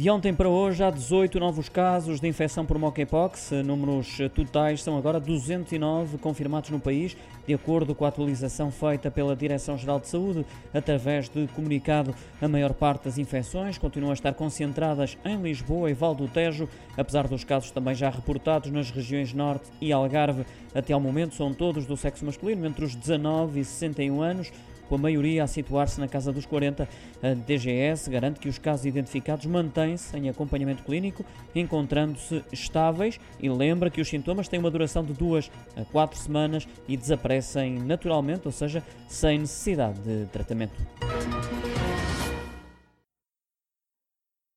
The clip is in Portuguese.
De ontem para hoje há 18 novos casos de infecção por monkeypox. Números totais são agora 209 confirmados no país, de acordo com a atualização feita pela Direção-Geral de Saúde. Através de comunicado, a maior parte das infecções continuam a estar concentradas em Lisboa e Val do Tejo, apesar dos casos também já reportados nas regiões Norte e Algarve. Até ao momento são todos do sexo masculino, entre os 19 e 61 anos com a maioria a situar-se na casa dos 40. A DGS garante que os casos identificados mantêm-se em acompanhamento clínico, encontrando-se estáveis e lembra que os sintomas têm uma duração de duas a quatro semanas e desaparecem naturalmente, ou seja, sem necessidade de tratamento.